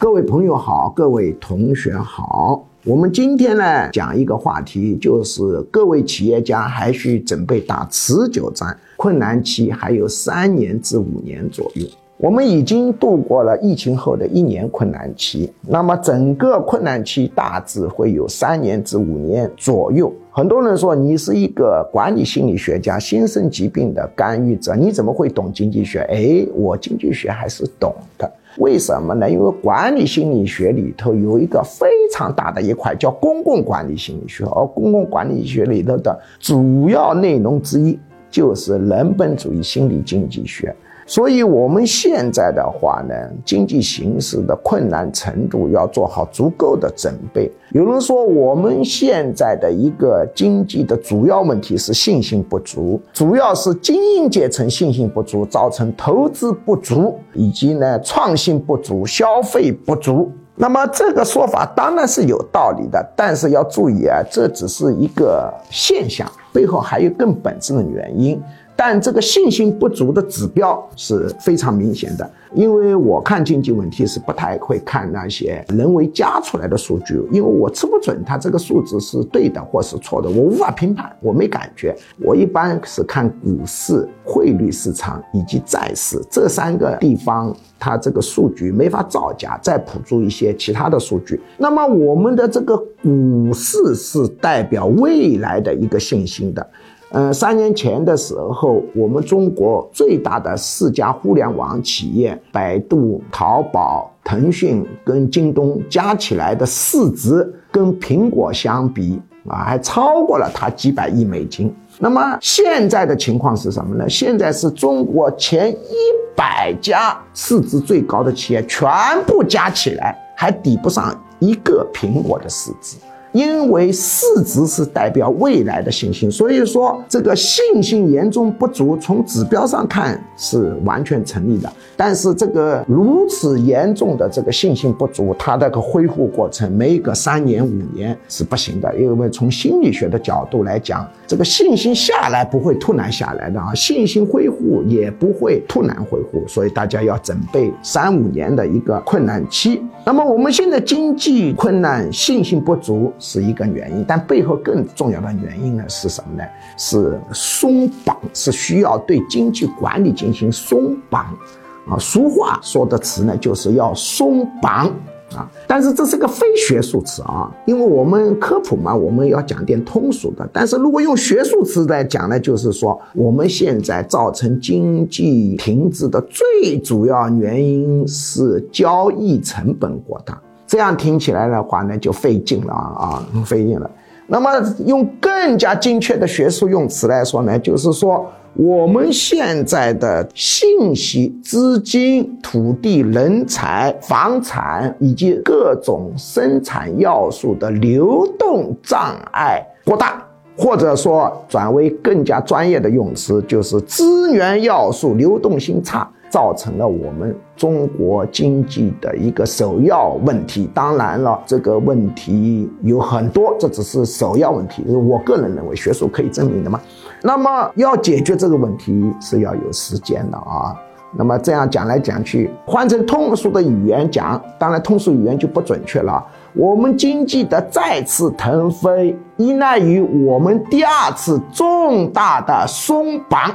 各位朋友好，各位同学好。我们今天呢讲一个话题，就是各位企业家还需准备打持久战，困难期还有三年至五年左右。我们已经度过了疫情后的一年困难期，那么整个困难期大致会有三年至五年左右。很多人说你是一个管理心理学家，新生疾病的干预者，你怎么会懂经济学？哎，我经济学还是懂的。为什么呢？因为管理心理学里头有一个非常大的一块叫公共管理心理学，而公共管理学里头的主要内容之一就是人本主义心理经济学。所以，我们现在的话呢，经济形势的困难程度要做好足够的准备。有人说，我们现在的一个经济的主要问题是信心不足，主要是精英阶层信心不足，造成投资不足，以及呢创新不足、消费不足。那么这个说法当然是有道理的，但是要注意啊，这只是一个现象，背后还有更本质的原因。但这个信心不足的指标是非常明显的，因为我看经济问题是不太会看那些人为加出来的数据，因为我吃不准它这个数字是对的或是错的，我无法评判，我没感觉。我一般是看股市、汇率市场以及债市这三个地方，它这个数据没法造假，再辅助一些其他的数据。那么我们的这个股市是代表未来的一个信心的。嗯，三年前的时候，我们中国最大的四家互联网企业——百度、淘宝、腾讯跟京东加起来的市值，跟苹果相比啊，还超过了它几百亿美金。那么现在的情况是什么呢？现在是中国前一百家市值最高的企业全部加起来，还抵不上一个苹果的市值。因为市值是代表未来的信心，所以说这个信心严重不足，从指标上看是完全成立的。但是这个如此严重的这个信心不足，它这个恢复过程没个三年五年是不行的。因为从心理学的角度来讲，这个信心下来不会突然下来的啊，信心恢复也不会突然恢复，所以大家要准备三五年的一个困难期。那么我们现在经济困难，信心不足。是一个原因，但背后更重要的原因呢是什么呢？是松绑，是需要对经济管理进行松绑，啊，俗话说的词呢就是要松绑啊。但是这是个非学术词啊，因为我们科普嘛，我们要讲点通俗的。但是如果用学术词来讲呢，就是说我们现在造成经济停滞的最主要原因是交易成本过大。这样听起来的话呢，就费劲了啊啊，费劲了。那么用更加精确的学术用词来说呢，就是说我们现在的信息、资金、土地、人才、房产以及各种生产要素的流动障碍过大，或者说转为更加专业的用词，就是资源要素流动性差。造成了我们中国经济的一个首要问题。当然了，这个问题有很多，这只是首要问题。我个人认为，学术可以证明的嘛。那么要解决这个问题是要有时间的啊。那么这样讲来讲去，换成通俗的语言讲，当然通俗语言就不准确了。我们经济的再次腾飞，依赖于我们第二次重大的松绑。